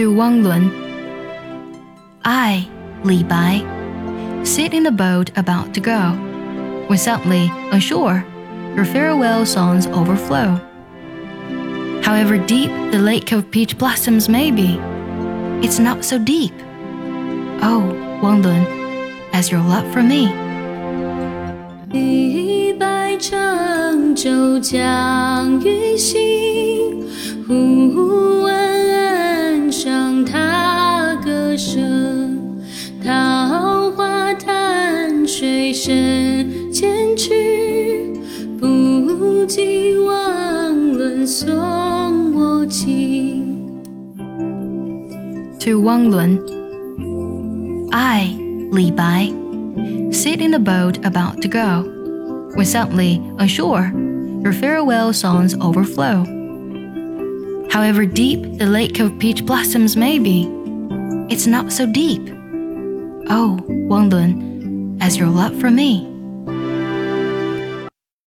To Wang Lun. I, Li Bai, sit in the boat about to go, when suddenly, on shore, your farewell songs overflow. However deep the lake of peach blossoms may be, it's not so deep. Oh, Wang Lun, as your love for me. 李白乘舟将欲行， 潭水深千尺，不及汪伦送我情。 To Wang Lun. I, Li Bai, sit in the boat about to go, when suddenly, on shore, your farewell songs overflow. However deep the lake of peach blossoms may be, it's not so deep. Oh, Wang Lun, as your love for me.